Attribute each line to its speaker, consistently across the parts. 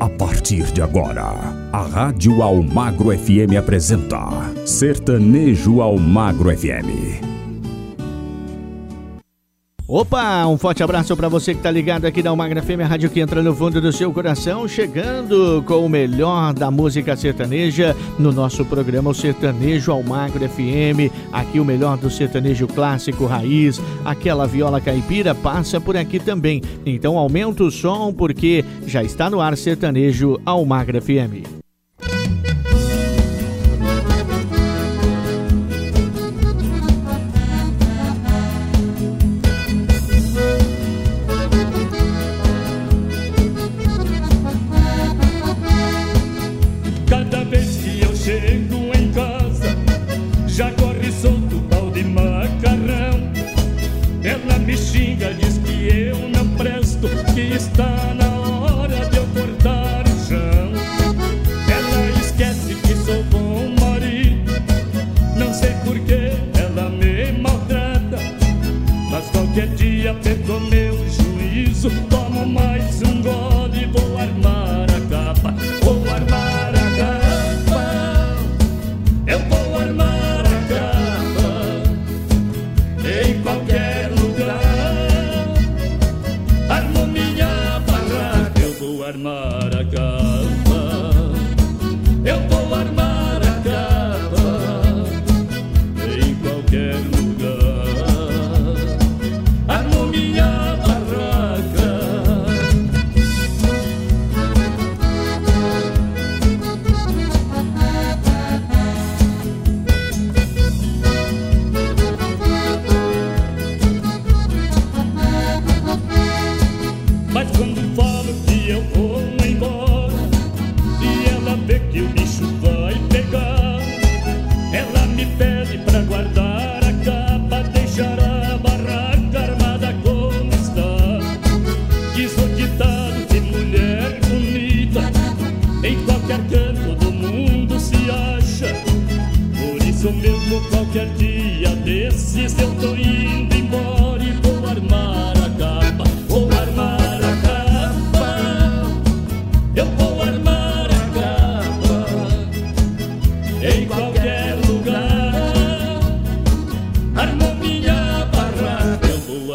Speaker 1: A partir de agora, a Rádio Almagro FM apresenta Sertanejo Almagro FM.
Speaker 2: Opa, um forte abraço para você que tá ligado aqui da Almagra FM, a rádio que entra no fundo do seu coração, chegando com o melhor da música sertaneja no nosso programa o Sertanejo Almagro FM. Aqui o melhor do sertanejo clássico raiz, aquela viola caipira passa por aqui também. Então aumenta o som porque já está no ar Sertanejo Almagra FM.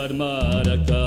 Speaker 2: O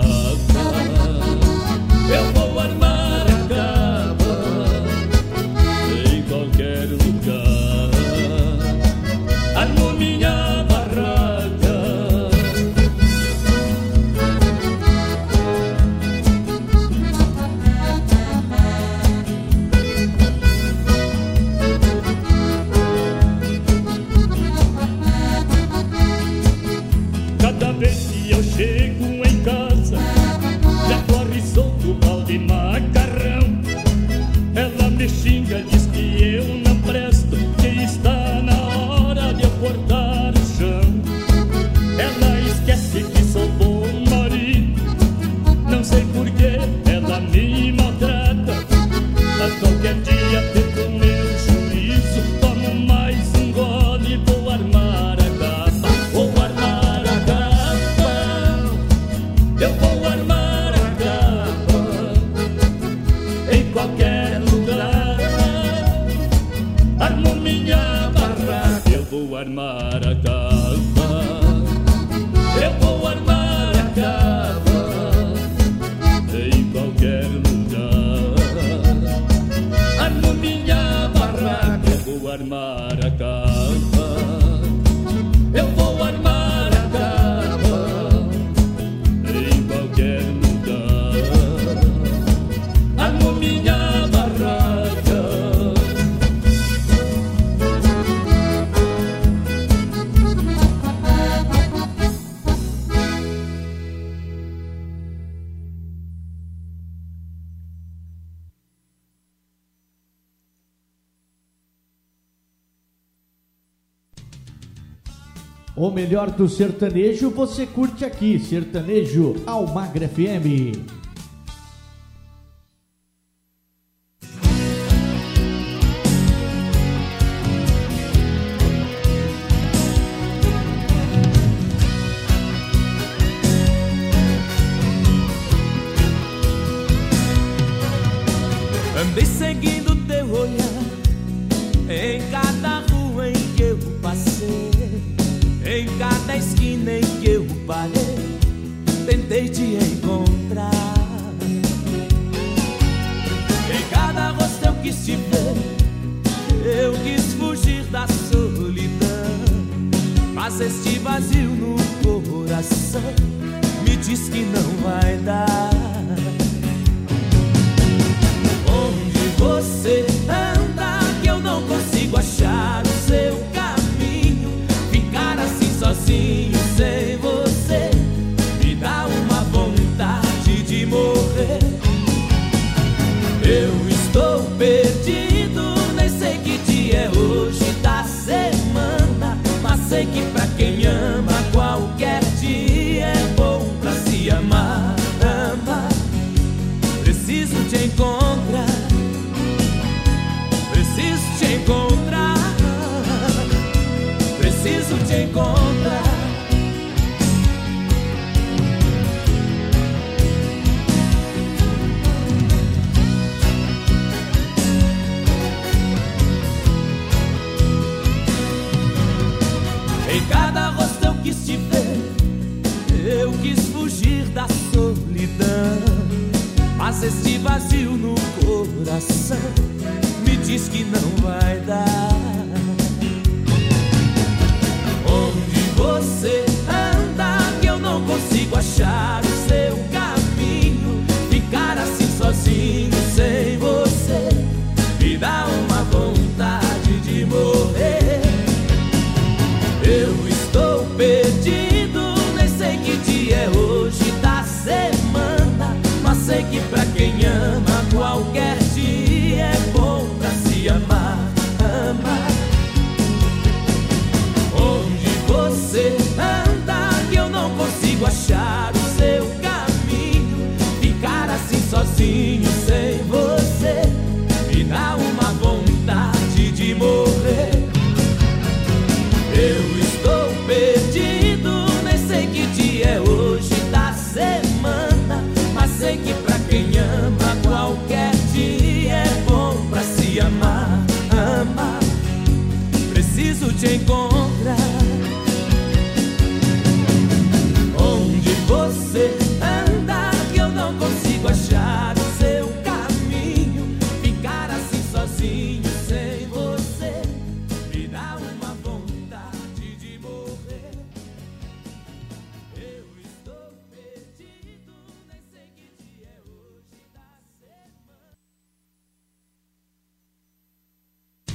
Speaker 2: melhor do sertanejo você curte aqui, Sertanejo Almagra FM.
Speaker 3: Este vazio no coração me diz que não vai dar. Onde você anda que eu não consigo achar o seu caminho? Ficar assim sozinho sem você Mas este vazio no coração me diz que não vai dar. Onde você anda que eu não consigo achar o seu caminho? Sei que pra quem ama, qualquer dia é bom pra se amar, amar. Onde você anda, que eu não consigo achar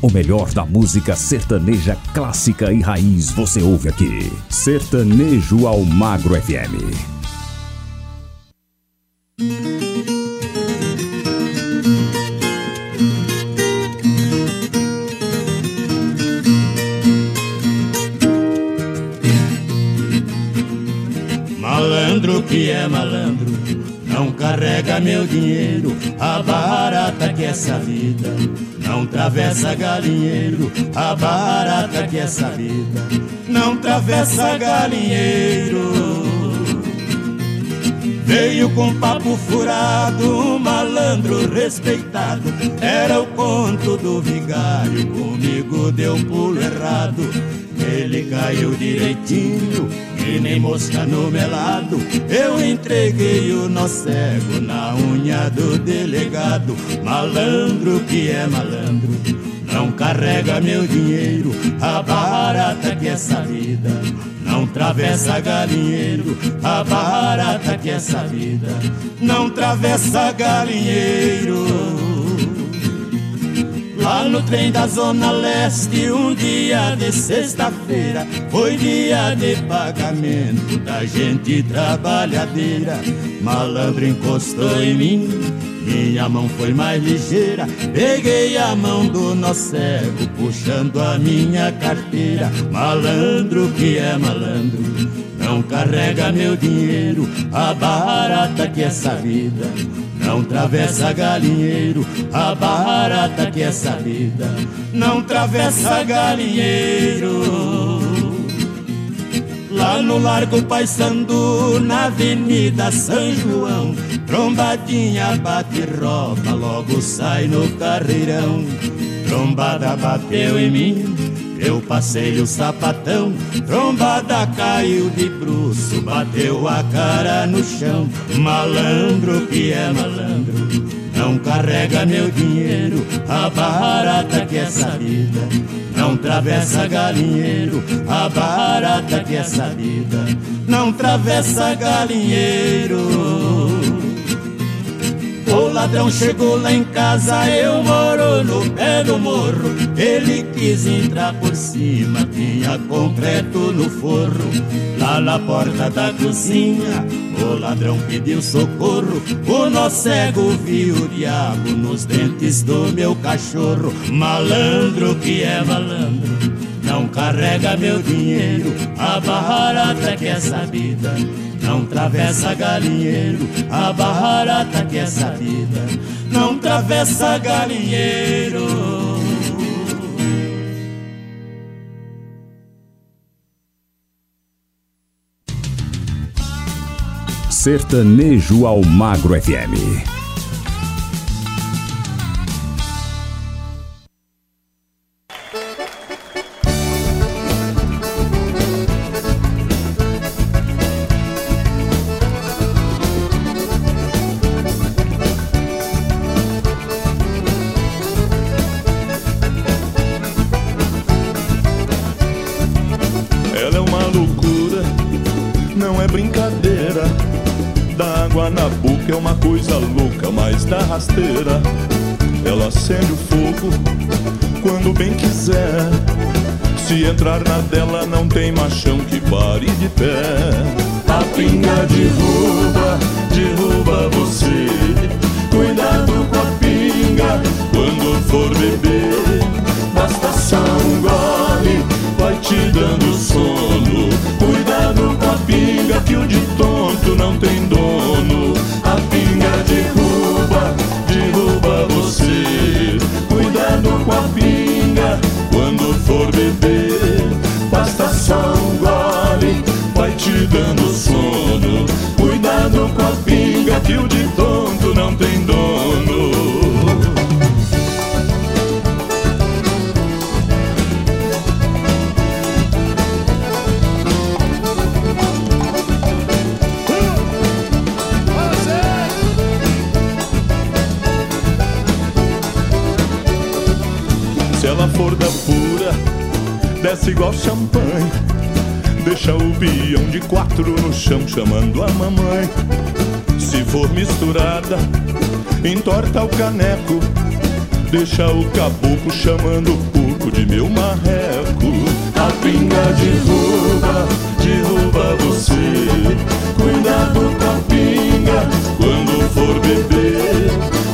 Speaker 3: O
Speaker 4: melhor da música sertaneja clássica e raiz você ouve aqui. Sertanejo ao Magro FM.
Speaker 5: Malandro que é malandro, não carrega meu dinheiro, a barata que essa vida. Não travessa galinheiro, a barata que essa vida. Não travessa galinheiro. Veio com papo furado, um malandro respeitado. Era o conto do vigário, comigo deu um pulo errado. Ele caiu direitinho, que nem mosca no melado. Eu entreguei o nó cego na unha do delegado. Malandro que é malandro, não carrega meu dinheiro. A barata que essa vida. Não travessa galinheiro, a barata que essa vida. Não travessa galinheiro. Lá no trem da Zona Leste, um dia de sexta-feira, foi dia de pagamento da gente trabalhadeira. Malandro encostou em mim, minha mão foi mais ligeira. Peguei a mão do nó cego, puxando a minha carteira. Malandro que é malandro, não carrega meu dinheiro, a barata que essa vida. Não travessa galinheiro, a barata que essa vida. Não travessa galinheiro. Lá Lá no Largo Paissandu, na Avenida São João Trombadinha bate roda, logo sai no carreirão Trombada bateu em mim, eu passei o sapatão Trombada caiu de bruço, bateu a cara no chão Malandro que é malandro não carrega meu dinheiro, a barata que é sabida. Não travessa galinheiro, a barata que é sabida. Não travessa galinheiro. O ladrão chegou lá em casa, eu moro no pé do morro. Ele quis entrar por cima, tinha concreto no forro. Lá na porta da cozinha, o ladrão pediu socorro. O nó cego viu o diabo nos dentes do meu cachorro. Malandro que é malandro, não carrega meu dinheiro. A barata que é sabida não travessa galinheiro, a barata que é sabida. Não travessa galinheiro.
Speaker 4: Sertanejo ao Magro FM.
Speaker 6: Rasteira. Ela acende o fogo quando bem quiser. Se entrar na dela, não tem machão que pare de pé.
Speaker 5: A pinga derruba, derruba você. Cuidado com a pinga quando for beber. Basta só um gole, vai te dando sono. Cuidado com a pinga que o de tonto não tem dono. A
Speaker 6: mamãe. Se for misturada, entorta o caneco. Deixa o caboclo chamando o porco de meu marreco.
Speaker 5: A pinga derruba, derruba você. Cuidado com a pinga quando for beber.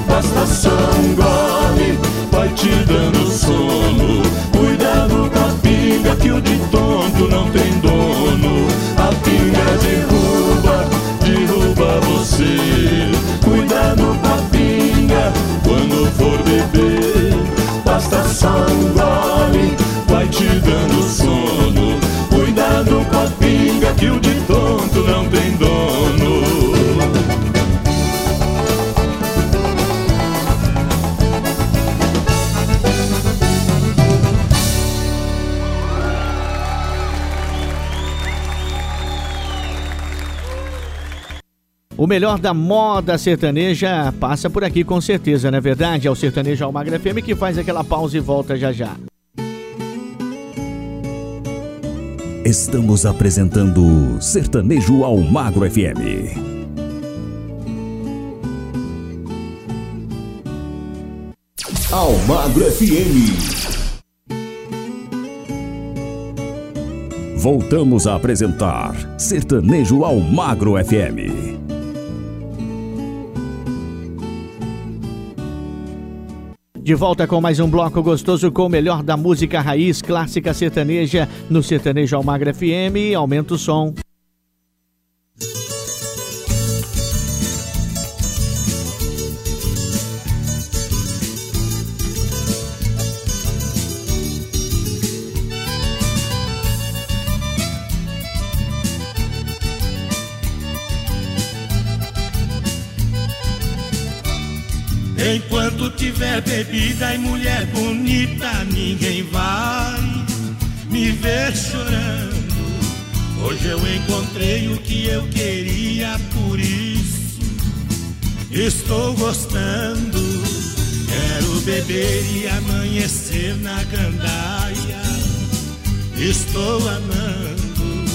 Speaker 5: Basta só um gole, vai te dando sono. Cuidado com a pinga que o de tonto não tem dono.
Speaker 7: Melhor da moda sertaneja passa por aqui com certeza, não é verdade? É o Sertanejo Almagra FM que faz aquela pausa e volta já já.
Speaker 4: Estamos apresentando Sertanejo Almagro FM. Almagro FM. Voltamos a apresentar Sertanejo Almagro FM.
Speaker 7: De volta com mais um bloco gostoso com o melhor da música raiz clássica sertaneja no Sertanejo Almagra FM. Aumenta o som.
Speaker 8: Enquanto tiver bebida e mulher bonita, ninguém vai me ver chorando. Hoje eu encontrei o que eu queria, por isso estou gostando. Quero beber e amanhecer na gandaia. Estou amando.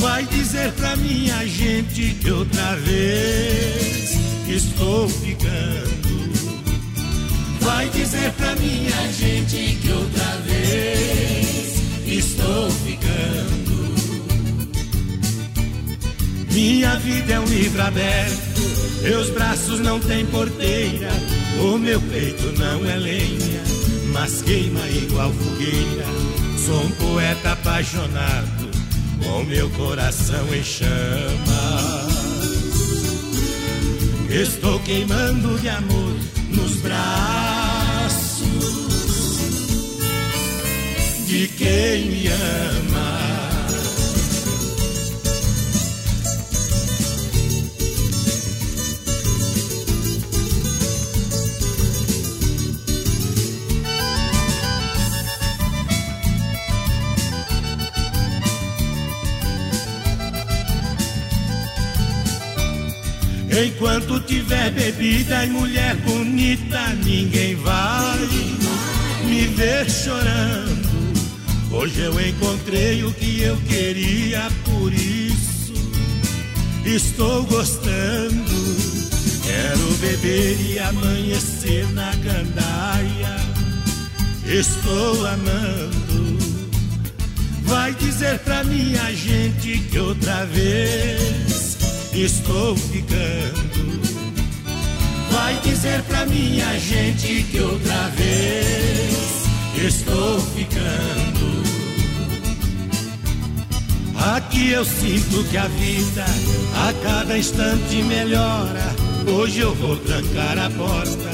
Speaker 8: Vai dizer pra minha gente que outra vez estou ficando. Vai dizer pra minha gente que outra vez estou ficando. Minha vida é um livro aberto, meus braços não têm porteira, o meu peito não é lenha, mas queima igual fogueira. Sou um poeta apaixonado, com meu coração em chamas. Estou queimando de amor nos braços de quem me ama. Enquanto tiver bebida e mulher bonita, ninguém vai me ver chorando. Hoje eu encontrei o que eu queria, por isso estou gostando. Quero beber e amanhecer na gandaia. Estou amando. Vai dizer pra minha gente que outra vez estou ficando. Vai dizer pra minha gente que outra vez estou ficando. Aqui eu sinto que a vida a cada instante melhora. Hoje eu vou trancar a porta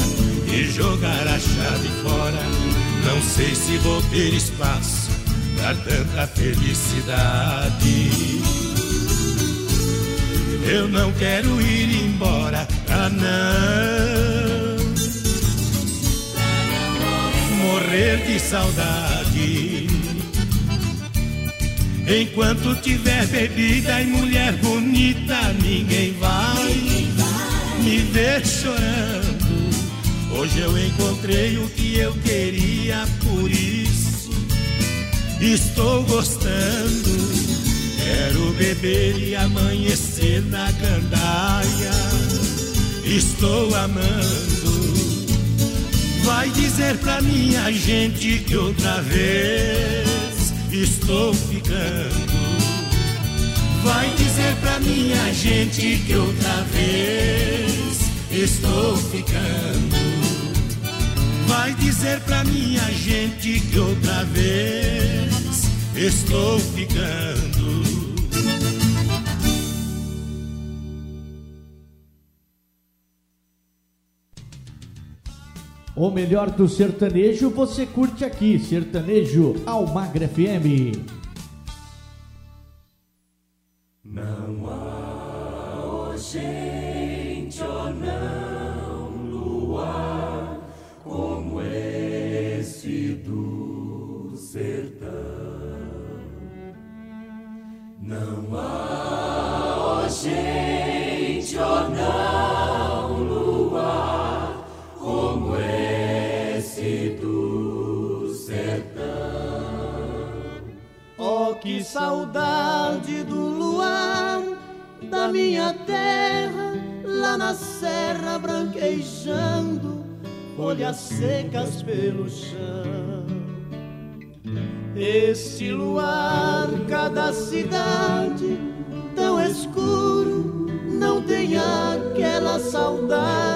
Speaker 8: e jogar a chave fora. Não sei se vou ter espaço pra tanta felicidade. Eu não quero ir embora, pra não morrer de saudade. Enquanto tiver bebida e mulher bonita, ninguém vai me ver chorando. Hoje eu encontrei o que eu queria, por isso estou gostando. Quero beber e amanhecer na gandaia. Estou amando. Vai dizer pra minha gente que outra vez estou ficando. Vai dizer pra minha gente que outra vez estou ficando. Vai dizer pra minha gente que outra vez estou ficando.
Speaker 7: O melhor do sertanejo você curte aqui, Sertanejo Almagra FM.
Speaker 9: Não há gente ou não
Speaker 10: folhas secas pelo chão. Este luar, cada cidade tão escuro, não tem aquela saudade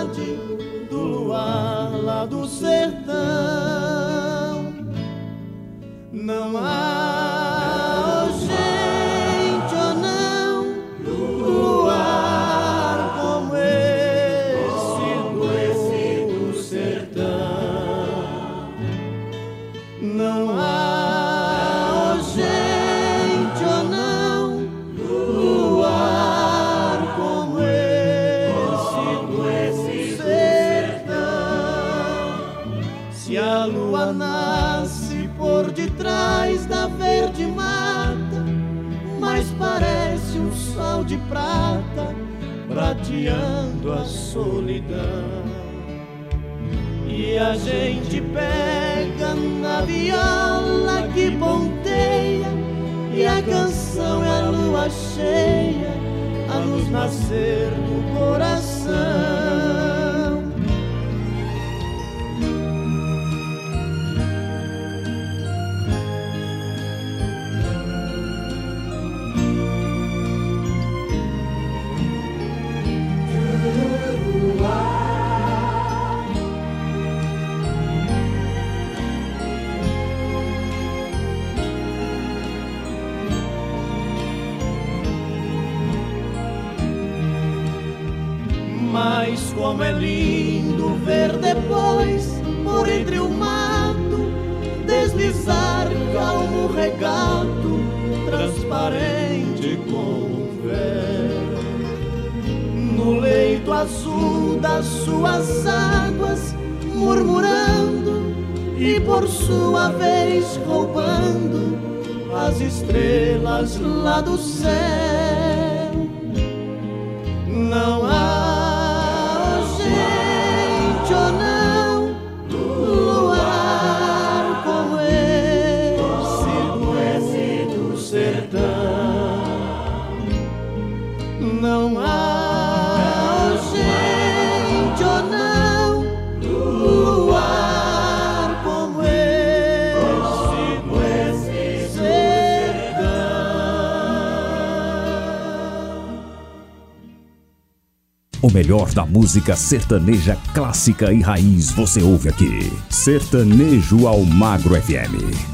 Speaker 10: azul das suas águas, murmurando e por sua vez roubando as estrelas lá do
Speaker 11: melhor da música sertaneja clássica e raiz você ouve aqui. Sertanejo ao Magro FM.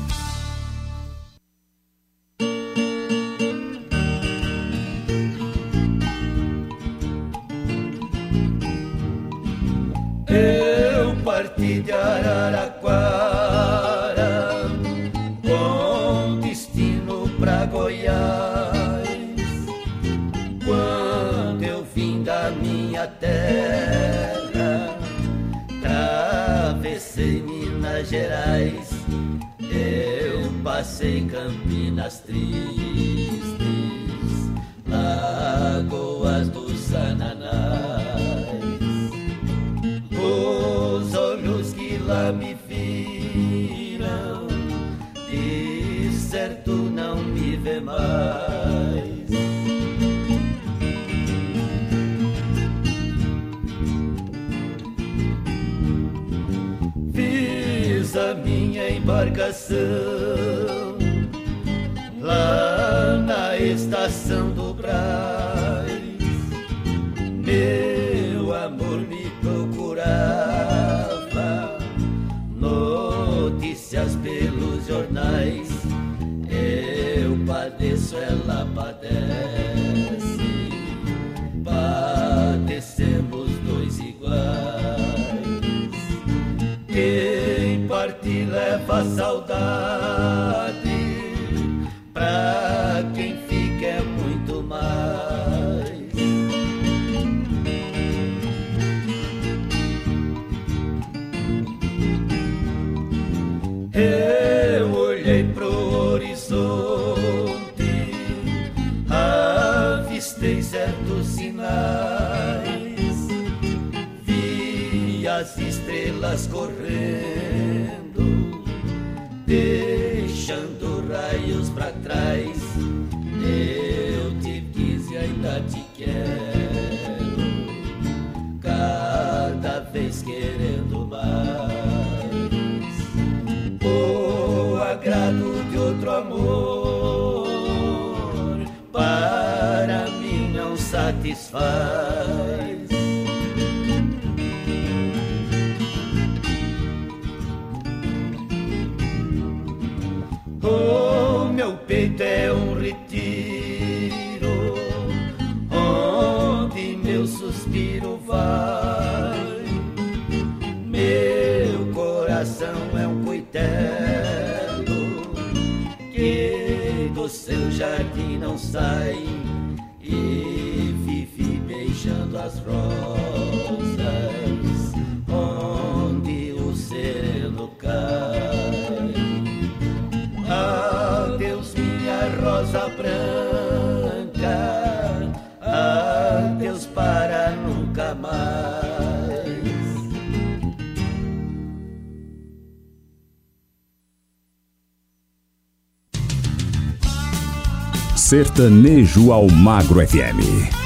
Speaker 12: Sertanejo ao Magro FM.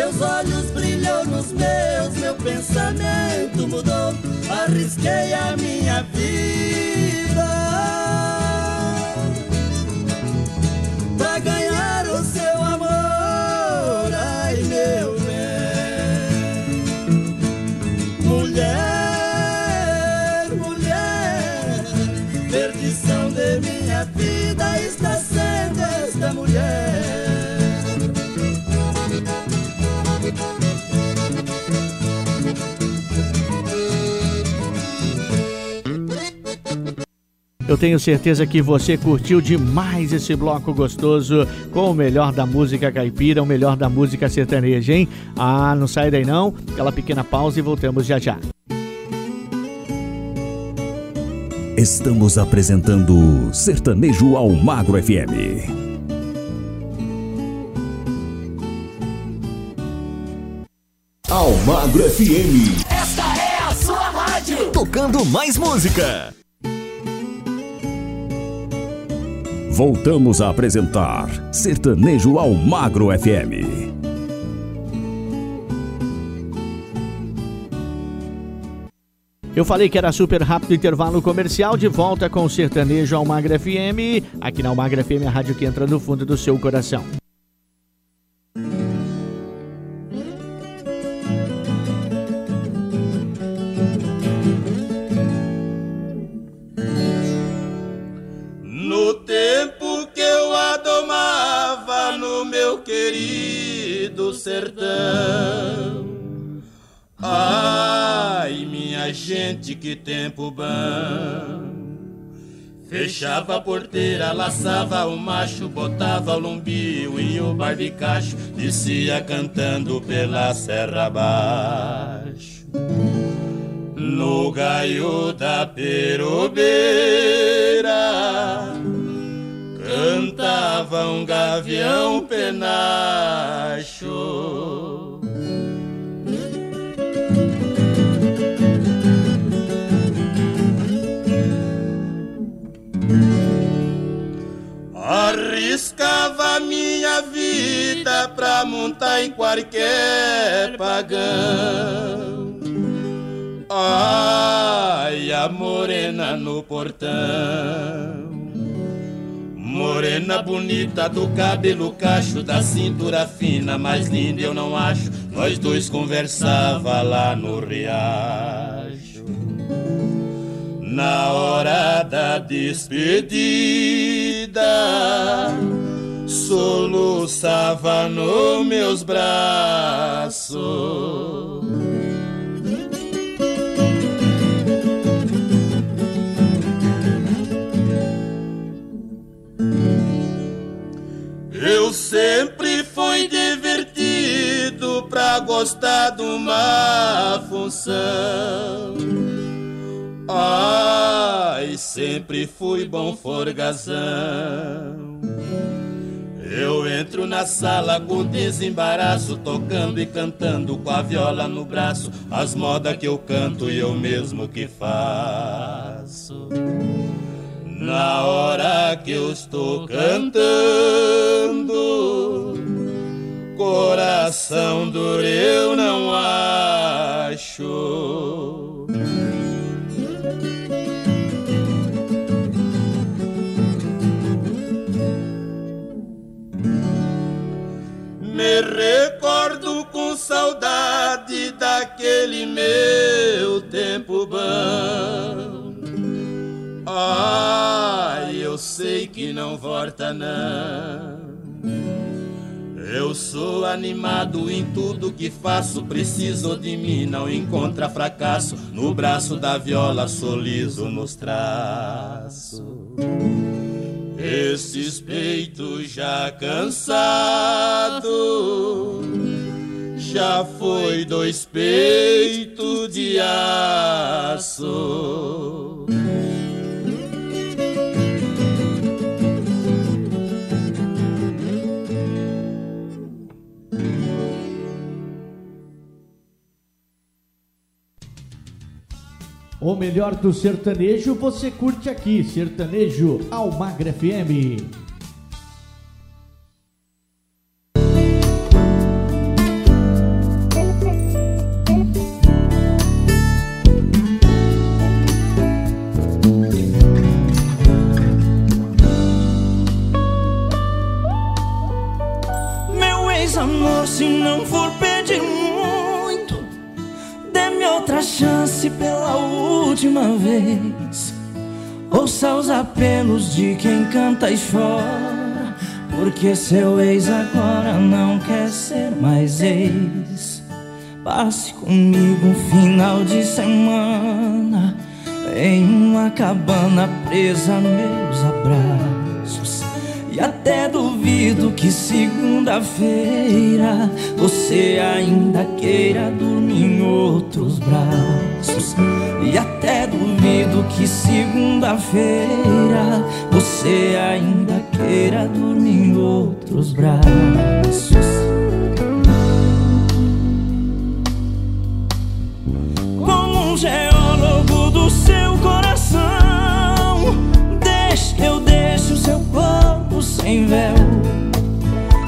Speaker 12: Seus olhos brilham nos meus, meu pensamento mudou. Arrisquei a minha
Speaker 11: vida
Speaker 7: tenho certeza que você curtiu demais esse bloco gostoso com o melhor da música caipira, o melhor da música sertaneja, hein? Ah, não sai daí não. Aquela pequena pausa e voltamos já já.
Speaker 11: Estamos apresentando Sertanejo ao Magro FM. Almagro FM.
Speaker 13: Esta é a sua rádio.
Speaker 11: Tocando mais música. Voltamos a apresentar Sertanejo ao Magro FM.
Speaker 7: Eu falei que era super rápido intervalo comercial, de volta com o Sertanejo ao Magro FM, aqui na Almagra FM, a rádio que entra no fundo do seu coração.
Speaker 5: Gente, que tempo bom. Fechava a porteira, laçava o macho, botava o lumbio e o barbicacho, descia cantando pela serra abaixo. No gaio da perobeira, cantava um gavião penacho. Arriscava minha vida pra montar em qualquer pagão. Ai, a morena no portão. Morena bonita do cabelo cacho, da cintura fina, mais linda eu não acho. Nós dois conversava lá no riacho. Na hora da despedida, soluçava nos meus braços. Eu sempre fui divertido pra gostar de uma função. Ai, sempre fui bom forgazão. Eu entro na sala com desembaraço, tocando e cantando com a viola no braço, as modas que eu canto e eu mesmo que faço. Na hora que eu estou cantando, coração duro eu não acho. Me recordo com saudade daquele meu tempo bom. Ai, eu sei que não volta não. Eu sou animado em tudo que faço, preciso de mim, não encontra fracasso. No braço da viola, soliso nos traços. Esses peitos já cansados, já foi dois peitos de aço.
Speaker 7: O melhor do sertanejo você curte aqui, Sertanejo Almagra FM.
Speaker 3: Ouça os apelos de quem canta e chora, porque seu ex agora não quer ser mais ex. Passe comigo um final de semana em uma cabana presa a meus abraços. E até duvido que segunda-feira você ainda queira dormir em outros braços. E até duvido que segunda-feira você ainda queira dormir em outros braços. Como um geólogo do seu coração, deixe que eu deixe o seu corpo sem véu.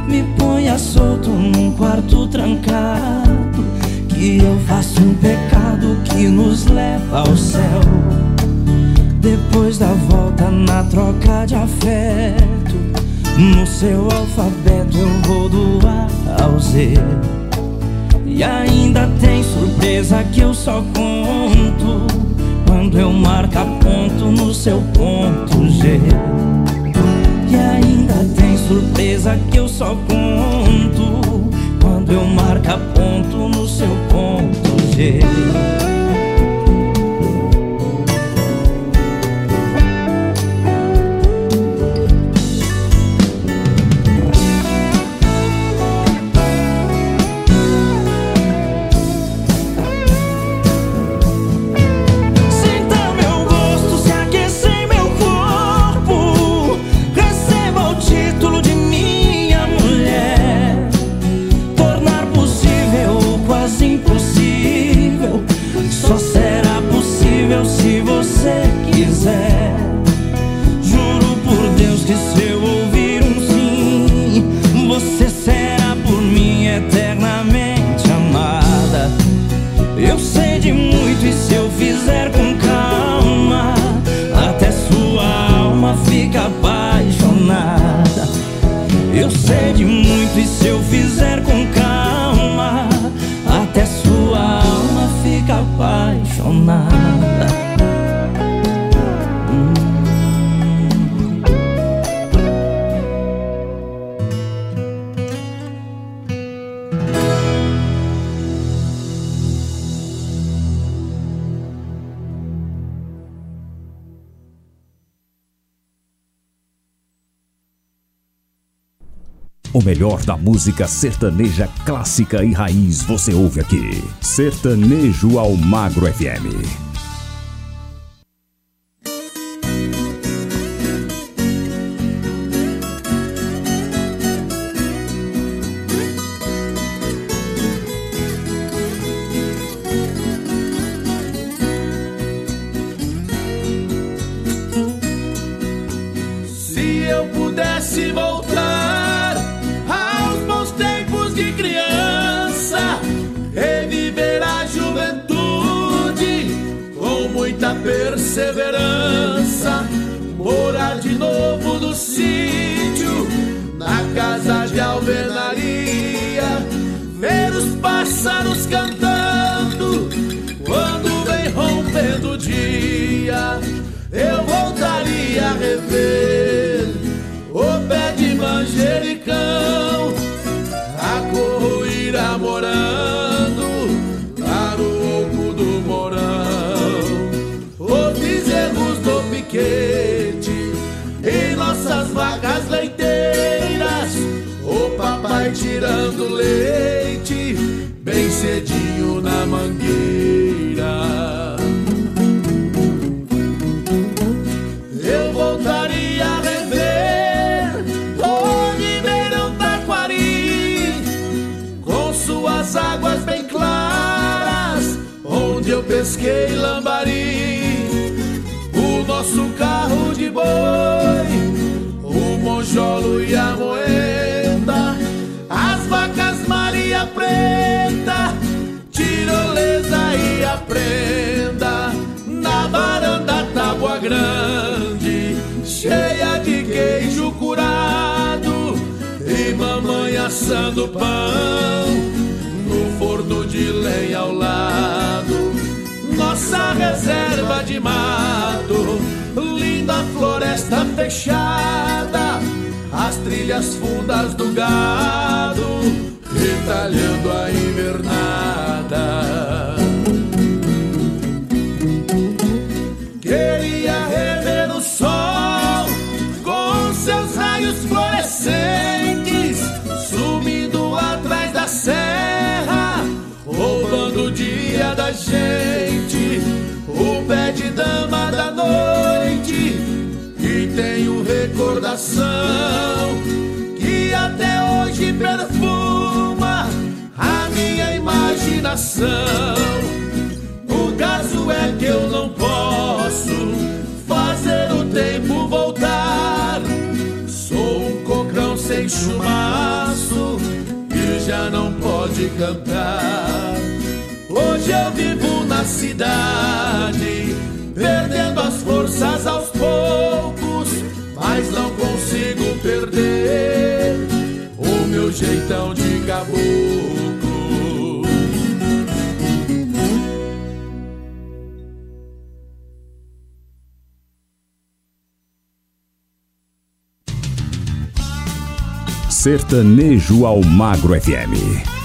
Speaker 3: Me ponha solto num quarto trancado, que eu faço um pecado que nos leva ao céu. Depois da volta na troca de afeto, no seu alfabeto eu vou do A ao Z. E ainda tem surpresa que eu só conto quando eu marcar ponto no seu ponto G. E ainda tem surpresa que eu só conto quando eu marcar ponto no seu ponto G. melhor da música sertaneja clássica e raiz você ouve aqui. Sertanejo Almagro FM. grande, cheia de queijo curado e mamãe assando pão no
Speaker 14: forno de lenha ao lado. Nossa reserva de mato, linda floresta fechada, as trilhas fundas do gado, retalhando a invernada. coração que até hoje perfuma a minha imaginação.
Speaker 15: O caso é que eu não posso fazer o tempo voltar. Sou um cocão sem
Speaker 14: chumaço que já não pode cantar. Hoje eu vivo na cidade, perdendo as forças aos poucos consigo perder o meu jeitão de caboclo.
Speaker 15: Sertanejo ao Magro FM.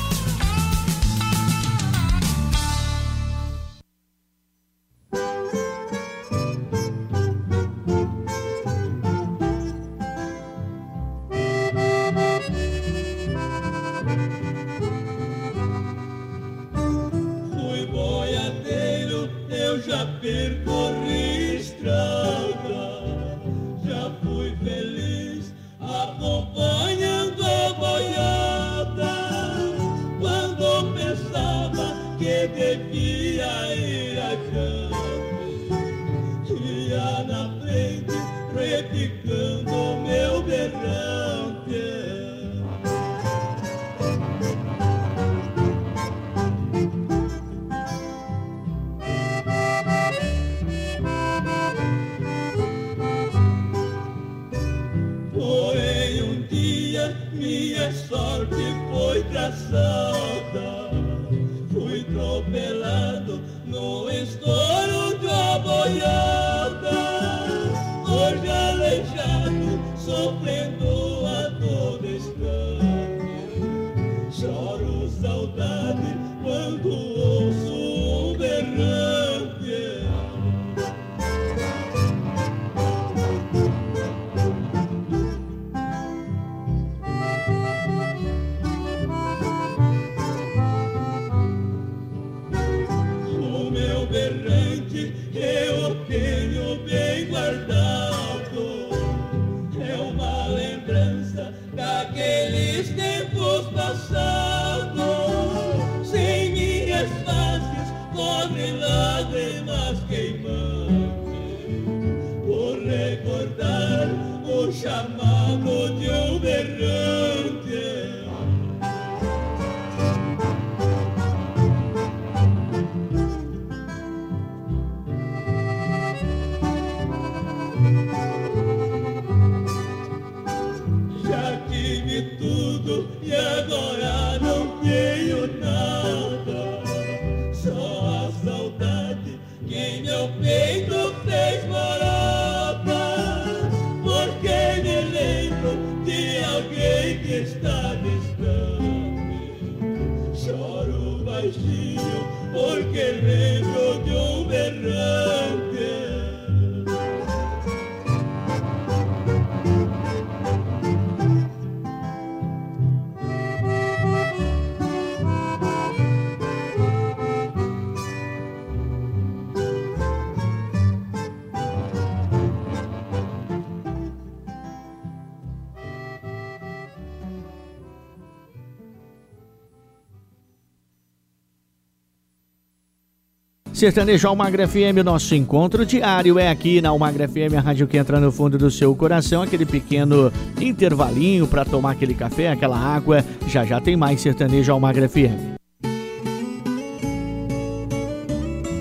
Speaker 7: Sertanejo Almagra FM, nosso encontro diário é aqui na Almagra FM, a rádio que entra no fundo do seu coração, aquele pequeno intervalinho para tomar aquele café, aquela água. Já já tem mais Sertanejo Almagra FM.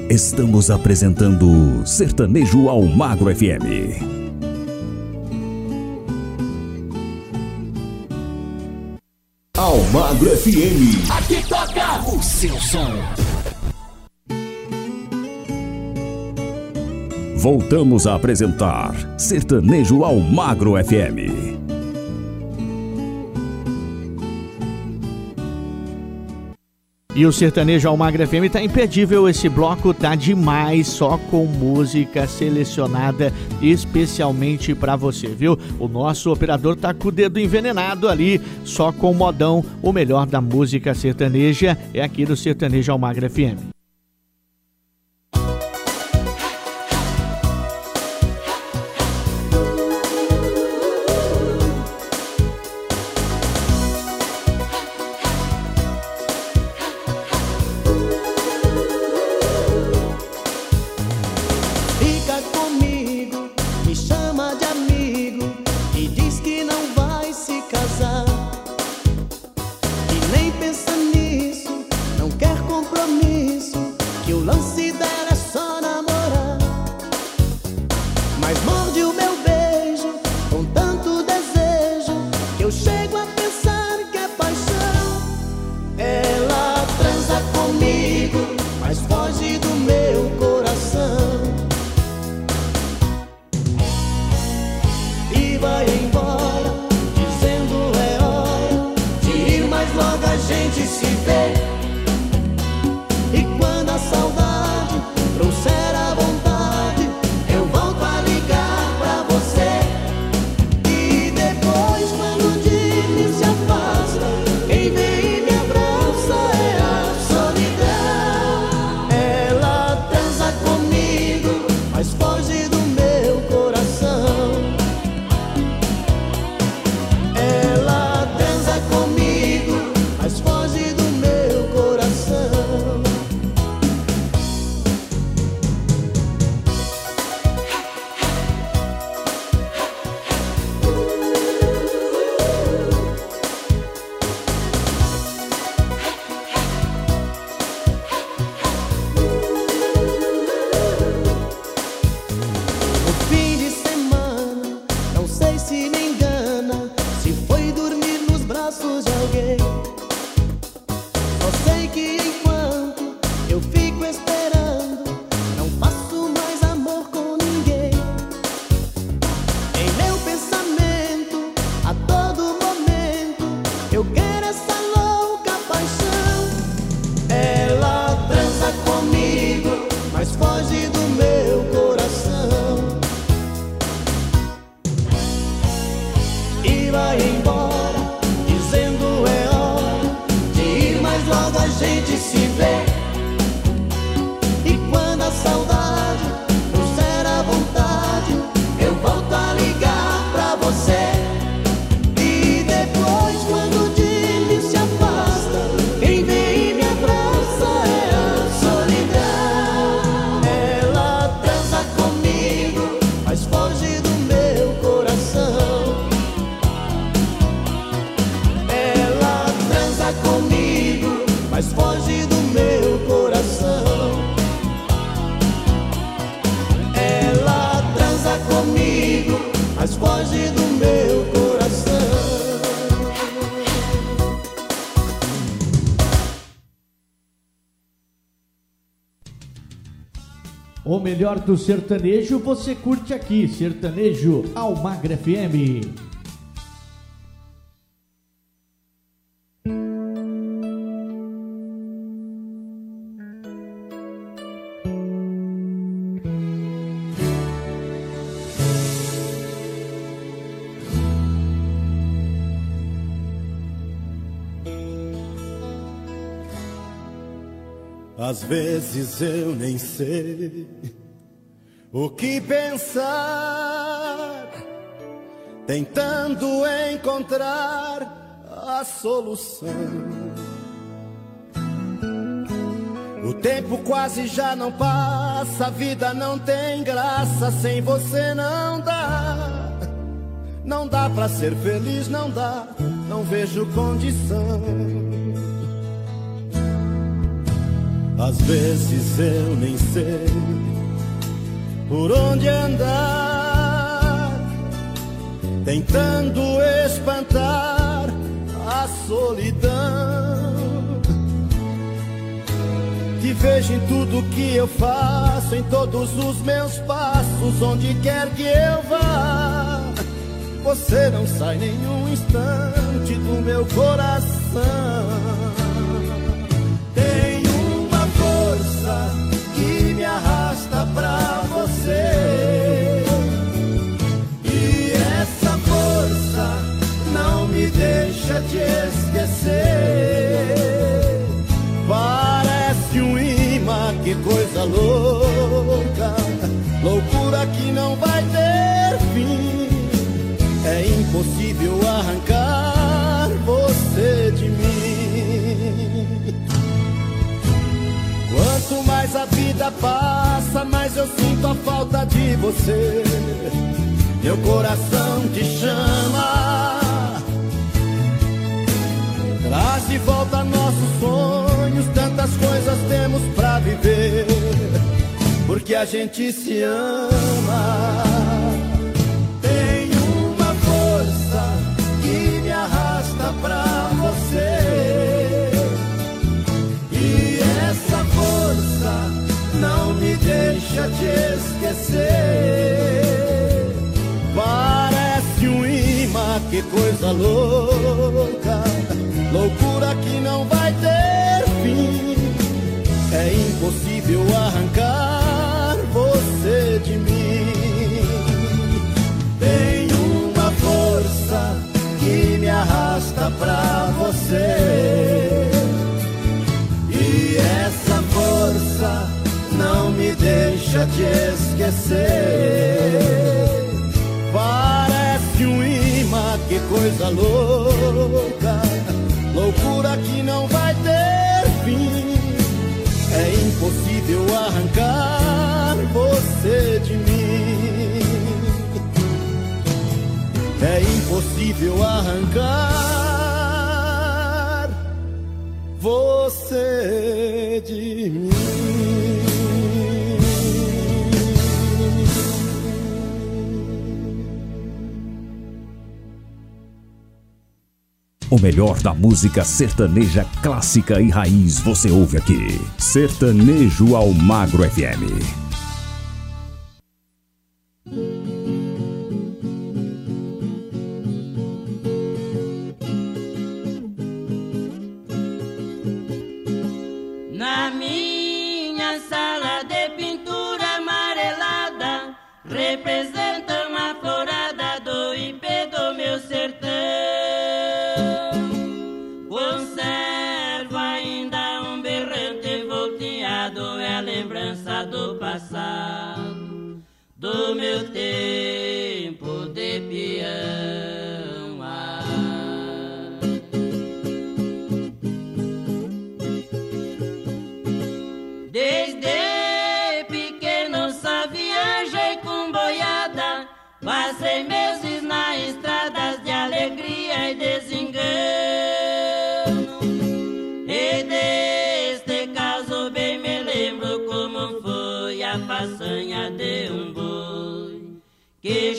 Speaker 1: Estamos apresentando Sertanejo Almagro FM. Almagro FM.
Speaker 13: Aqui toca o seu som.
Speaker 1: Voltamos a apresentar Sertanejo ao Magro FM.
Speaker 7: E o Sertanejo Almagra FM tá imperdível, esse bloco tá demais, só com música selecionada especialmente para você, viu? O nosso operador tá com o dedo envenenado ali, só com modão, o melhor da música sertaneja é aqui do Sertanejo Almagra FM.
Speaker 16: embora, dizendo é hora de ir, mas logo a gente se vê.
Speaker 7: Melhor do sertanejo você curte aqui, Sertanejo Almagra FM.
Speaker 17: Às vezes eu nem sei o que pensar, tentando encontrar a solução. O tempo quase já não passa, a vida não tem graça, sem você não dá. Não dá pra ser feliz, não dá, não vejo condição. Às vezes eu nem sei por onde andar, tentando espantar a solidão. Te vejo em tudo que eu faço, em todos os meus passos, onde quer que eu vá. Você não sai nenhum instante do meu coração. Força que me arrasta pra você. E essa força não me deixa te esquecer. Parece um imã, que coisa louca, loucura que não vai passa, mais eu sinto a falta de você. Meu coração te chama. Traz de volta nossos sonhos, tantas coisas temos pra viver. Porque a gente se ama. Me deixa te esquecer. Parece um imã, que coisa louca, loucura que não vai ter fim. É impossível arrancar você de mim. Tem uma força que me arrasta pra você. Deixa te esquecer. Parece um imã, que coisa louca, loucura que não vai ter fim. É impossível arrancar você de mim. É impossível arrancar você de mim.
Speaker 4: O
Speaker 18: melhor da música sertaneja clássica e raiz você ouve aqui. Sertanejo ao Magro FM.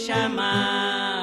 Speaker 18: Shama.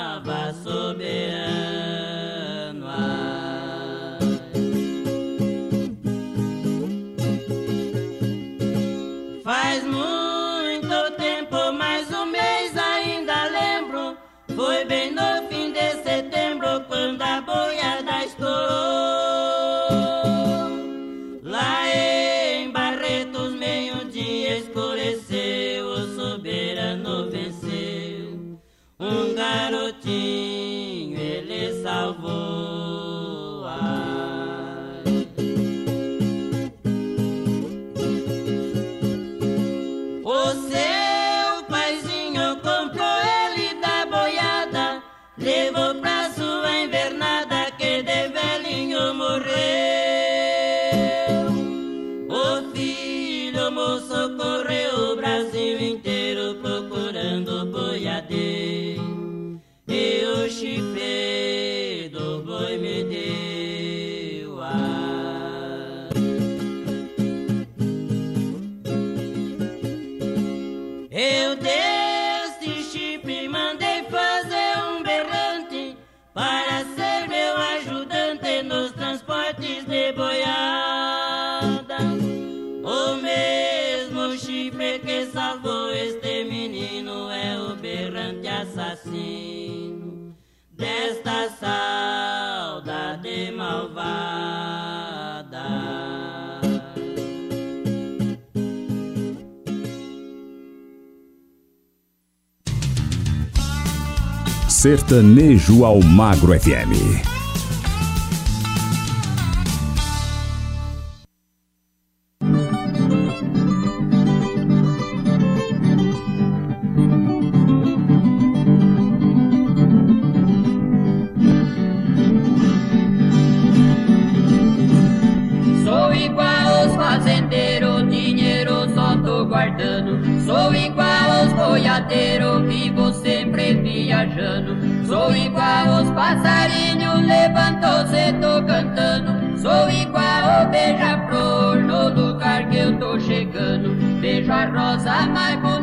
Speaker 18: Sertanejo ao Magro FM.
Speaker 19: Levantou-se, tô cantando. Sou igual ao beija-flor, no lugar que eu tô chegando. Vejo a rosa mais bonita,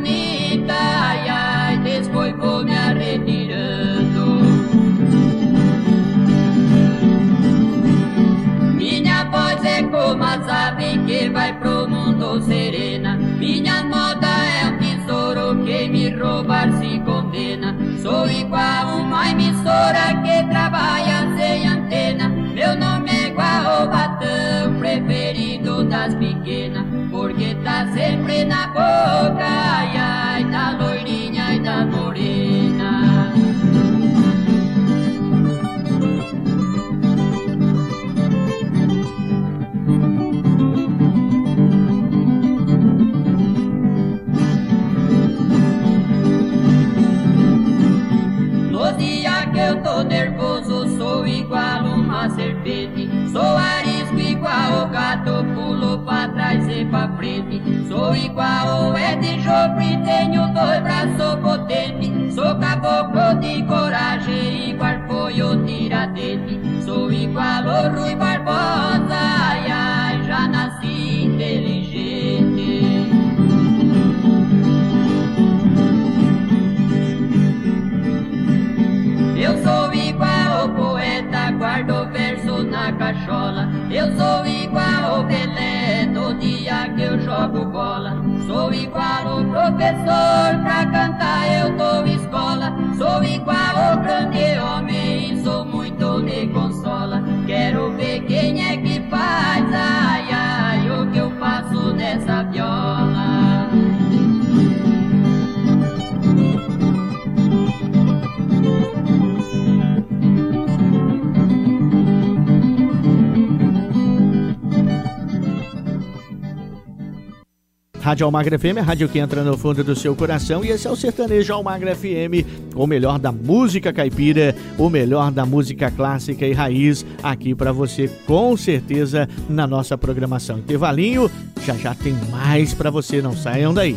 Speaker 19: porque tá sempre na boca, pra frente. Sou igual o Ed Joffre, tenho dois braços potentes. Sou caboclo de coragem, igual foi o tiradente. Sou igual o Rui Barbosa, ai ai, já nasci inteligente. Cachola. Eu sou igual ao Pelé no dia que eu jogo bola. Sou igual o professor, pra cantar eu dou escola. Sou igual ao grande homem, sou muito me consola. Quero ver quem é que faz, ai, ai, o que eu faço nessa viola.
Speaker 11: Rádio Almagra FM, a rádio que entra no fundo do seu coração. E esse é o Sertanejo Almagra FM, o melhor da música caipira, o melhor da música clássica e raiz, aqui para você, com certeza, na nossa programação. Intervalinho, já já tem mais para você, não saiam daí.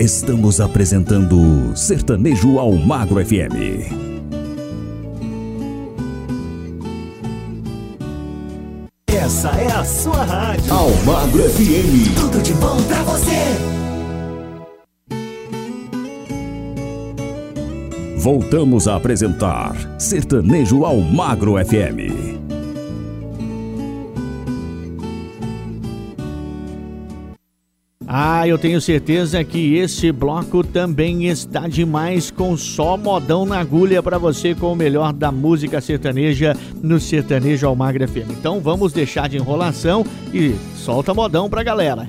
Speaker 1: Estamos apresentando Sertanejo Almagro FM.
Speaker 13: Essa é a sua rádio.
Speaker 1: Almagro FM.
Speaker 13: Tudo de bom pra você.
Speaker 1: Voltamos a apresentar Sertanejo Almagro FM.
Speaker 11: Ah, eu tenho certeza que esse bloco também está demais com só modão na agulha para você com o melhor da música sertaneja no Sertanejo Almagra FM. Então vamos deixar de enrolação e solta modão pra galera.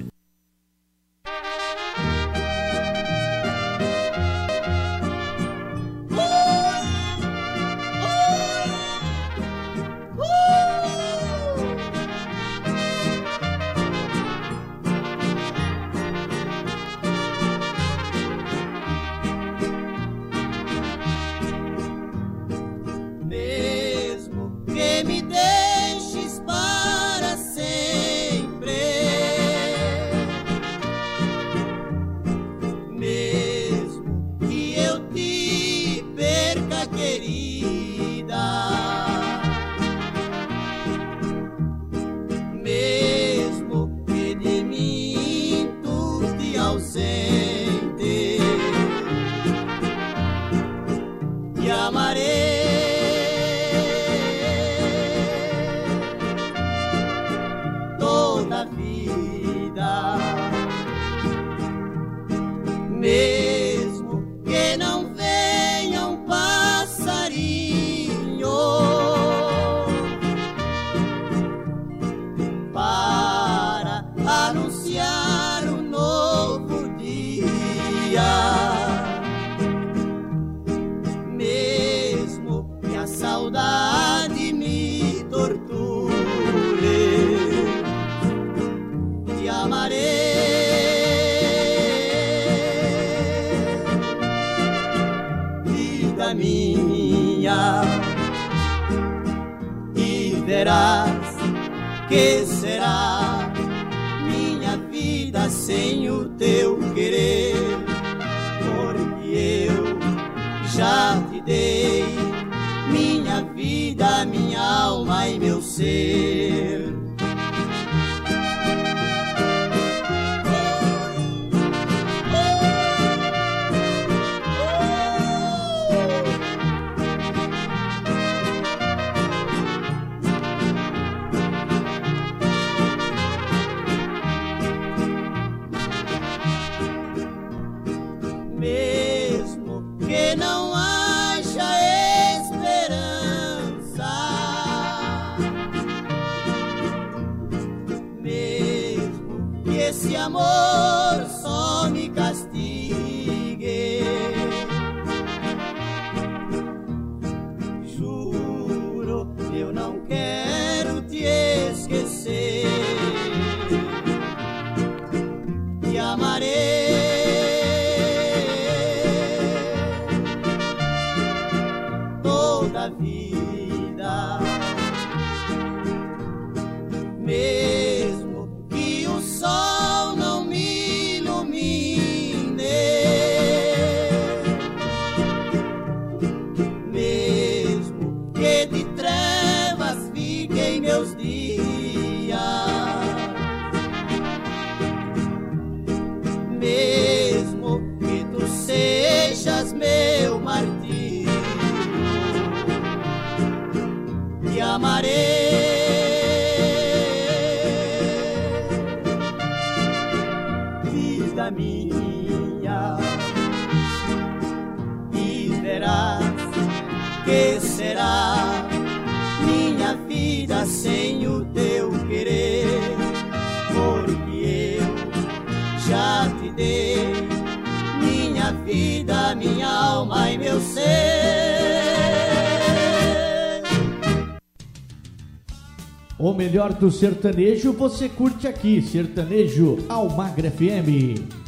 Speaker 20: Do sertanejo você curte aqui, Sertanejo Almagra FM.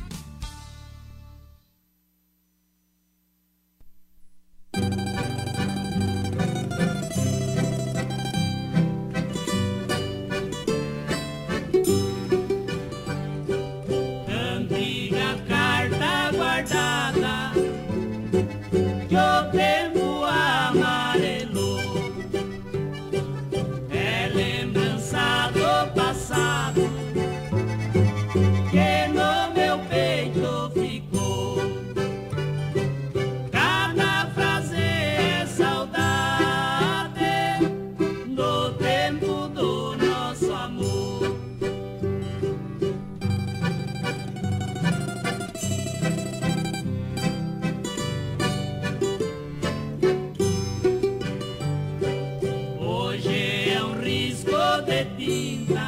Speaker 20: De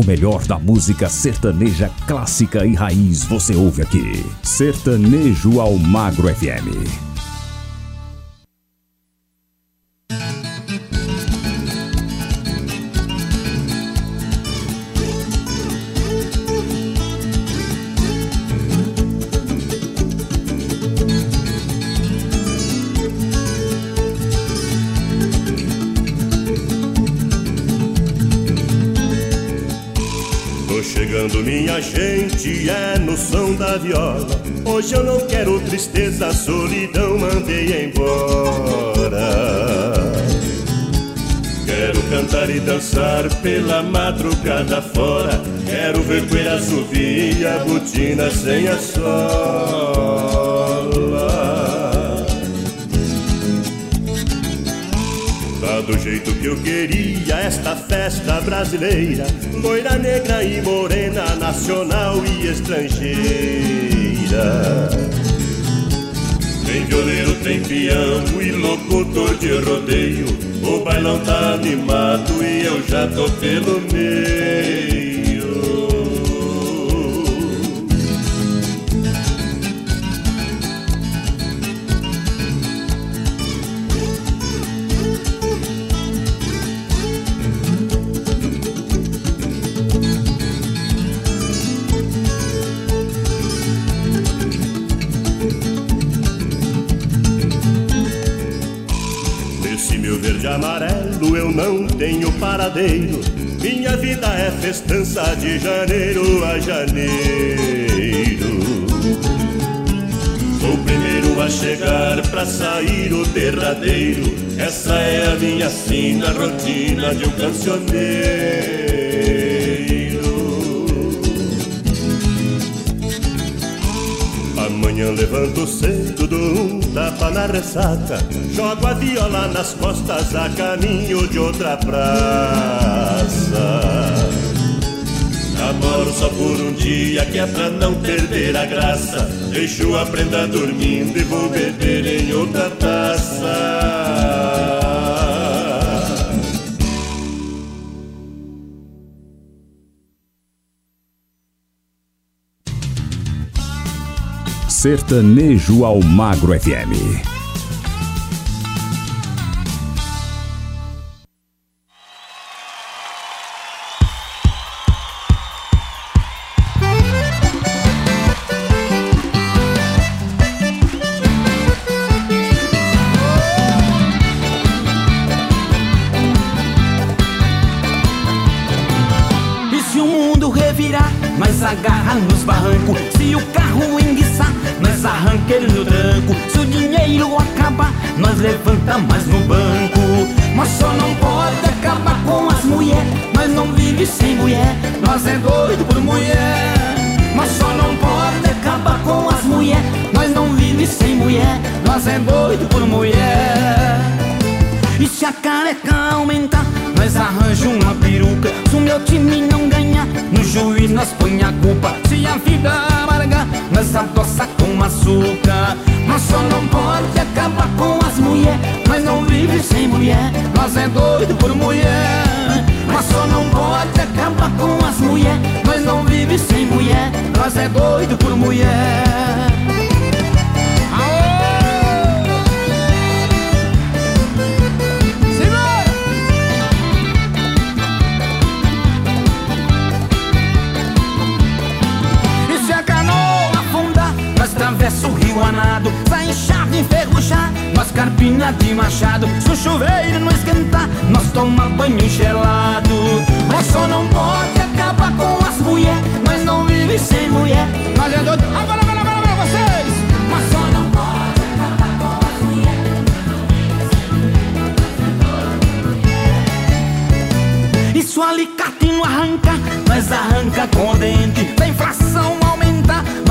Speaker 20: O melhor da música sertaneja clássica e raiz você ouve aqui. Sertanejo ao Magro FM. Tristeza, solidão mandei embora. Quero cantar e dançar pela madrugada fora. Quero ver poeira assovia, botina sem a sola. Tá do jeito que eu queria esta festa brasileira Loira, negra e morena, nacional e estrangeira Tem violeiro, tem peão e locutor de rodeio. O bailão tá animado e eu já tô pelo meio Minha vida é festança de janeiro a janeiro. Sou o primeiro a chegar pra sair o derradeiro. Essa é a minha sina rotina de um cancioneiro. Amanhã levanto cedo do tapa na ressaca, jogo a viola nas costas a caminho de outra
Speaker 21: praça. Namoro só por um dia que é pra não perder a graça. Deixo a prenda dormindo e vou beber em outra taça. Sertanejo Almagro FM.
Speaker 7: fazendo doido por mulher. E se a careca aumentar, nós
Speaker 3: arranja uma peruca. Se o meu time não ganhar, no juiz nós põe a culpa. Se a vida amargar, nós adoça com açúcar. Nós só não pode acabar com as mulheres Nós não vive sem mulher, nós é doido por mulher. Nós só não pode acabar com as mulheres Nós não vive sem mulher, nós é doido por mulher. enguanado Vai inchado, enferrujar Nós carpina de machado. Se o chuveiro não esquentar Nós toma banho gelado. Mas só não pode acabar com as mulher. Nós não vive sem mulher. Mas é doido. Agora, agora, agora, agora vocês. Mas só não pode acabar com as mulher. Isso alicate não arranca Mas
Speaker 4: arranca com dente. Da fração ao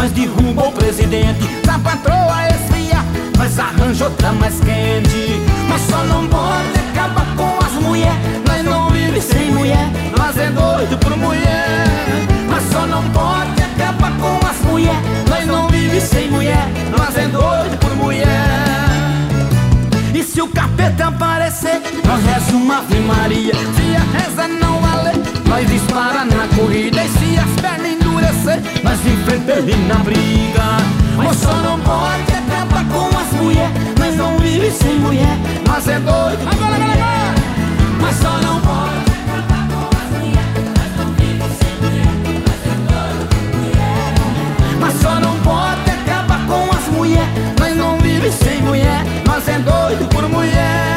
Speaker 4: mas derruba o presidente. Da patroa é esfria, mas arranja
Speaker 6: outra mais quente. Mas só não pode acabar com as mulher. Nós não vive sem mulher, nós é doido por mulher. Mas só não pode acabar com as mulher. Nós não vive sem mulher, nós é doido por mulher. E se o capeta aparecer, nós reza uma ave Maria. Se a reza não valer, nós dispara na corrida. E se as pernas você, nós enfrenta ele na briga. Mas
Speaker 22: só não pode é acabar com as mulheres, nós não vive sem mulher, nós é doido. Agora, agora, agora! Mas só não pode. É ter com as mulheres, mas não vive sem mulher, nós é doido, mulher. Mas só não pode é com as mulheres, não vive sem mulher, é doido por mulher.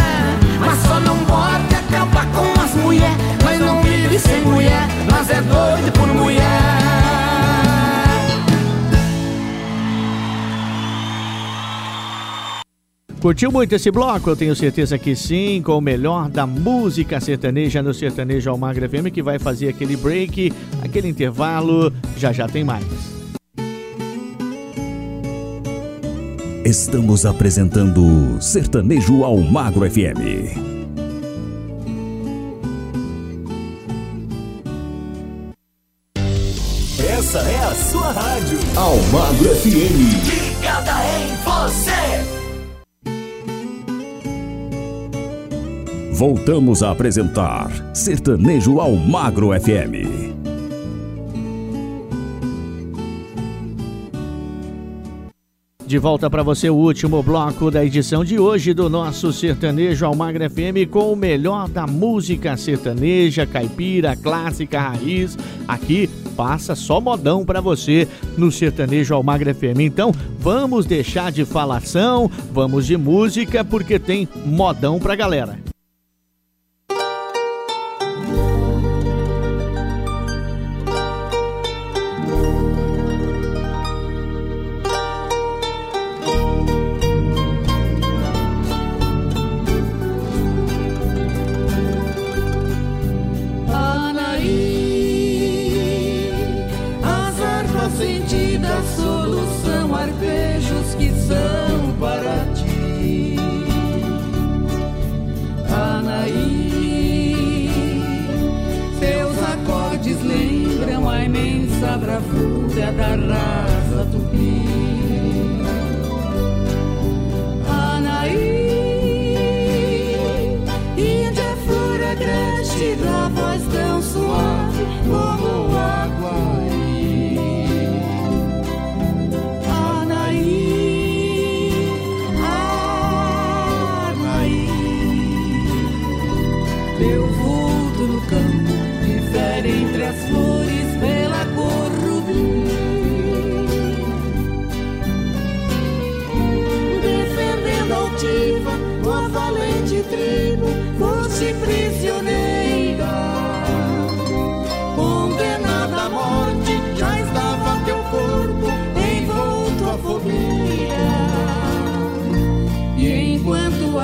Speaker 22: Mas só não pode acabar com as mulheres, nós não vive sem mulher, nós
Speaker 4: é doido por mulher.
Speaker 7: Curtiu muito esse bloco? Eu tenho certeza que sim, com o melhor da música sertaneja no Sertanejo Almagra FM, que vai fazer aquele break, aquele intervalo. Já já tem mais.
Speaker 4: Estamos apresentando Sertanejo Almagro FM.
Speaker 13: Essa é a sua rádio. Almagro FM.
Speaker 3: Ligada em você.
Speaker 4: voltamos a apresentar Sertanejo ao Magro FM.
Speaker 7: De volta para você o último bloco da edição de hoje do nosso Sertanejo Almagra FM com o melhor da música sertaneja, caipira, clássica, raiz. Aqui passa só modão para você no Sertanejo Almagra FM. Então, vamos deixar de falação, vamos de música porque tem modão
Speaker 23: para galera.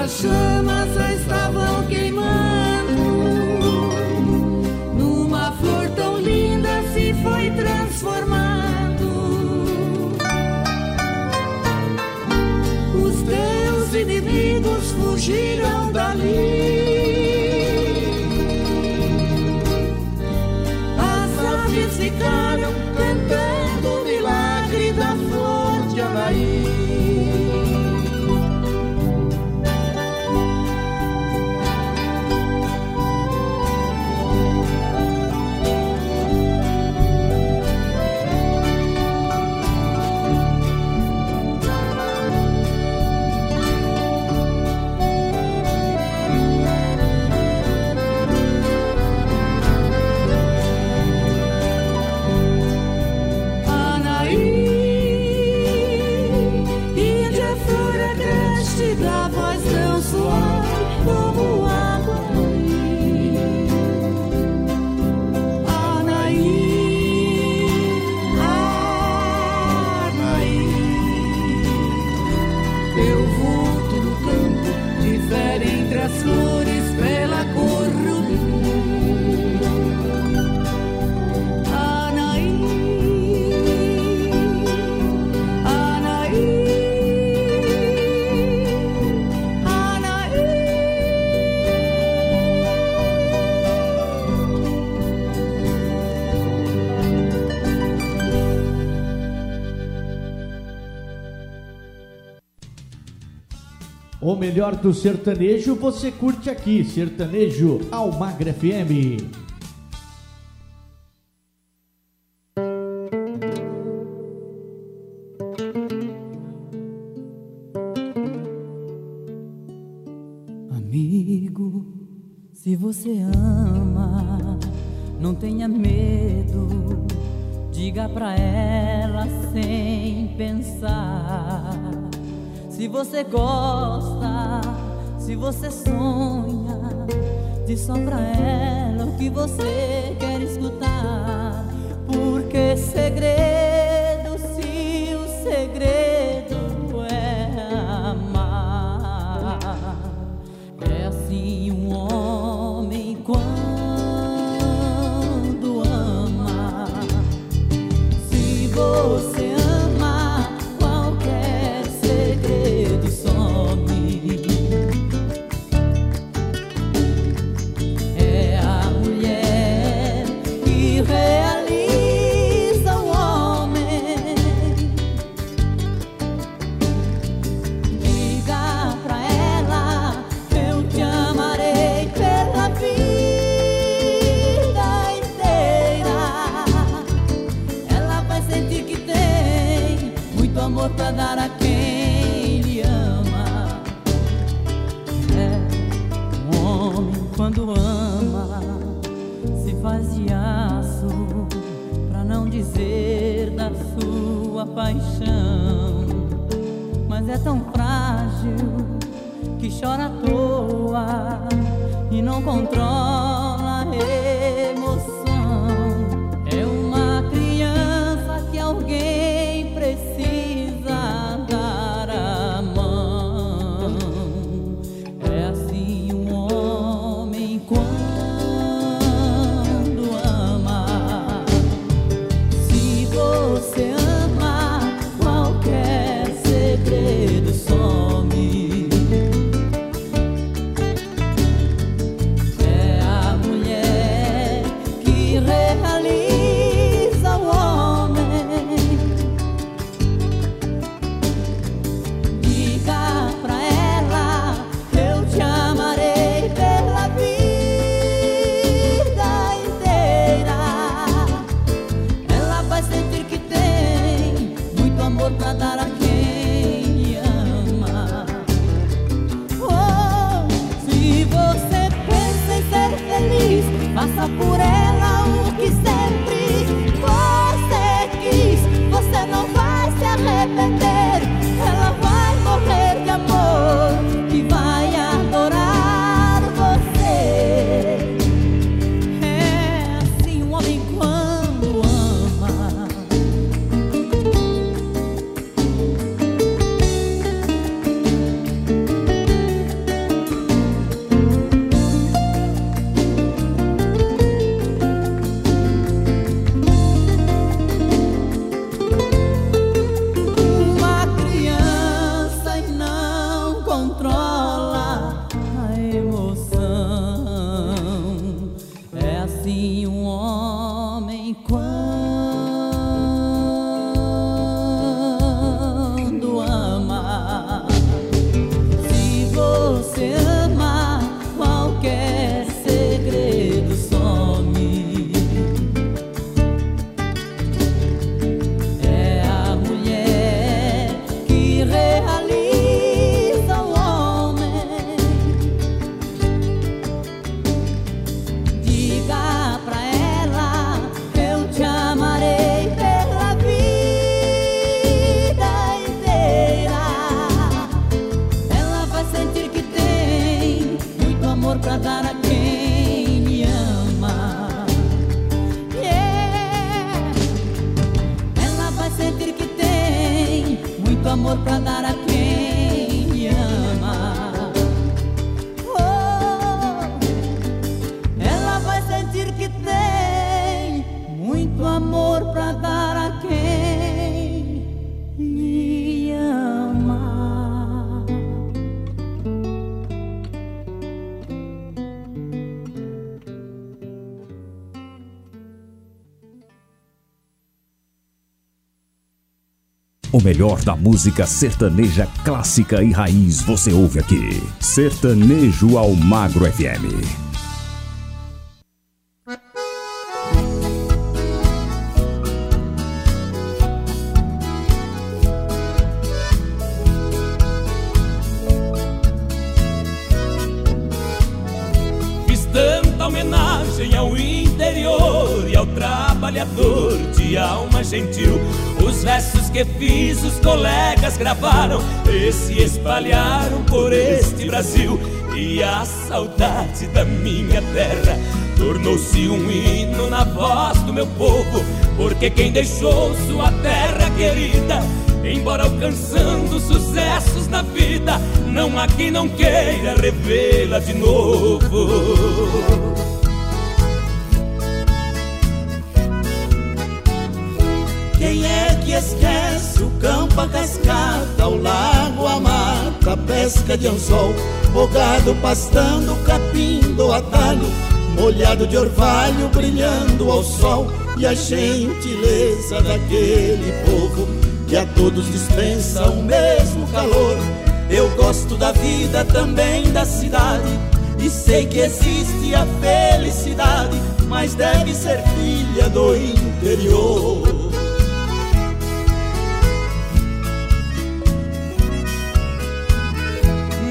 Speaker 23: chemin o
Speaker 7: melhor do sertanejo você curte aqui, Sertanejo Almagra FM.
Speaker 24: Amigo, se você ama, não tenha medo. Diga pra ela sem pensar se você gosta, se você sonha, diz só pra ela o que você quer escutar. Porque segredo. quando ama se faz de aço para não dizer da sua paixão. Mas é tão frágil que chora à toa e não controla a emoção.
Speaker 4: Melhor da música sertaneja clássica e raiz você ouve aqui. Sertanejo ao Magro FM.
Speaker 3: Brasil. E a saudade da minha terra tornou-se um hino na voz do meu povo. Porque quem deixou sua terra querida, embora alcançando sucessos na vida, não há quem não queira revê-la de novo.
Speaker 5: Quem é que esquece o campo, a cascata, o lago, a mata, a pesca de anzol, o gado pastando, capim do atalho, molhado de orvalho brilhando ao sol e a gentileza daquele povo que a todos dispensa o mesmo calor. Eu gosto da vida também da cidade e sei que existe a felicidade, mas deve ser filha do interior.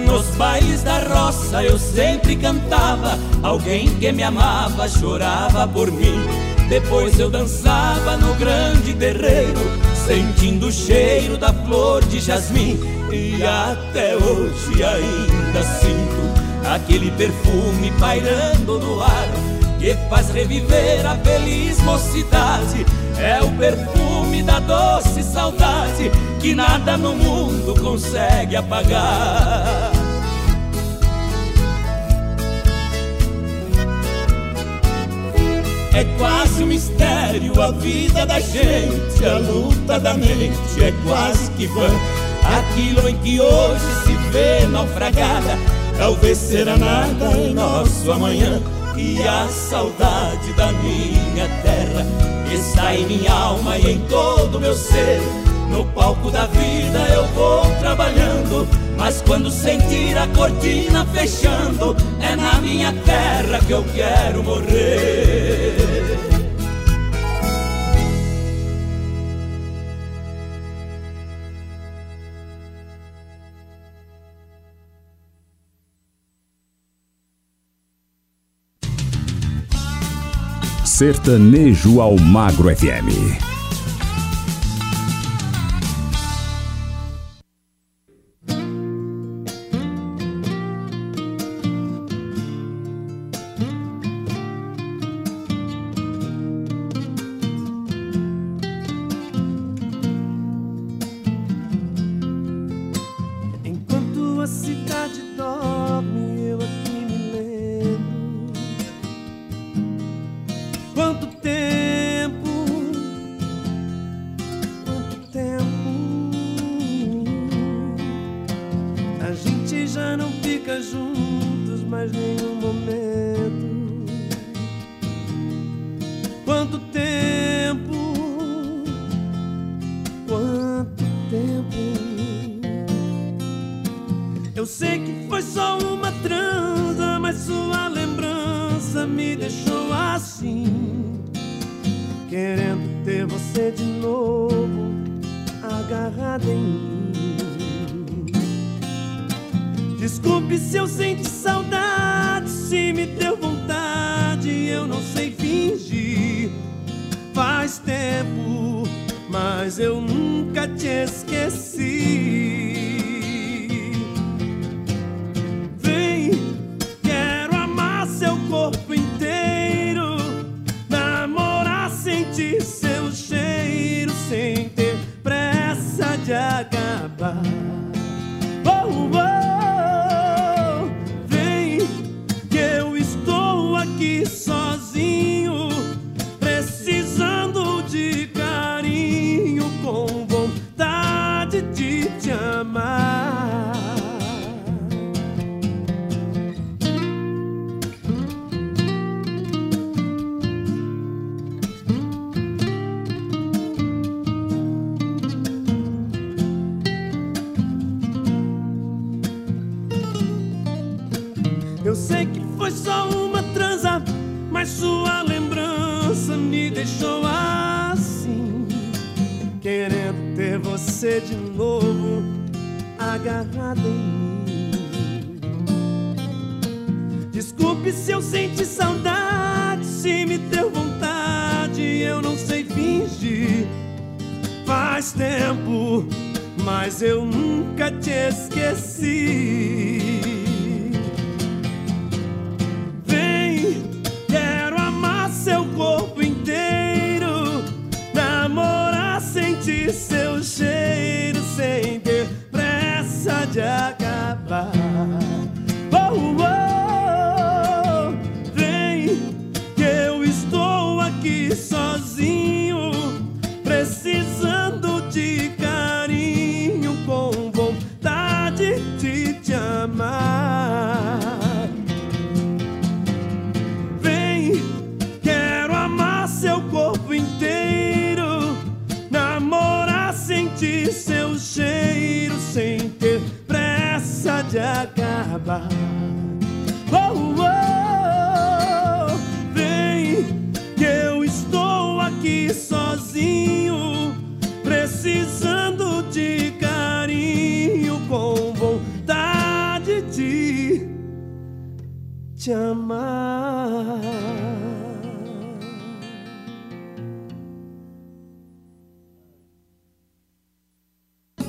Speaker 3: Nos bailes da roça eu sempre cantava. Alguém que me amava chorava por mim. Depois eu dançava no grande terreiro, sentindo o cheiro da flor de jasmim. E até hoje ainda sinto aquele perfume pairando no ar que faz reviver a feliz mocidade. É o perfume da doce saudade que nada no mundo consegue apagar. É quase um mistério a vida da gente, a luta da mente é quase que vã. Aquilo em que hoje se vê naufragada, talvez será nada em nosso amanhã. e a saudade da minha terra está em minha alma e em todo meu ser. No palco da vida eu vou trabalhando, mas quando sentir a cortina fechando, é na minha terra que eu quero morrer.
Speaker 4: Sertanejo ao Magro FM.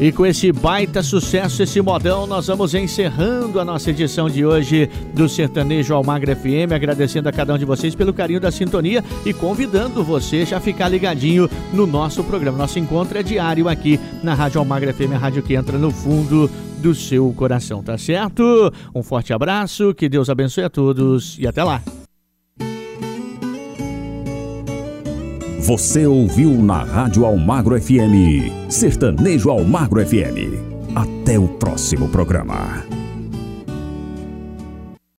Speaker 7: E com esse baita sucesso, esse modão, nós vamos encerrando a nossa edição de hoje do Sertanejo Almagra FM, agradecendo a cada um de vocês pelo carinho da sintonia e convidando você já a ficar ligadinho no nosso programa. Nosso encontro é diário aqui na Rádio Almagra FM, a rádio que entra no fundo do seu coração, tá certo? Um forte abraço, que Deus abençoe a todos e até lá.
Speaker 4: Você ouviu na Rádio Almagro FM, Sertanejo Almagro FM. Até o próximo programa.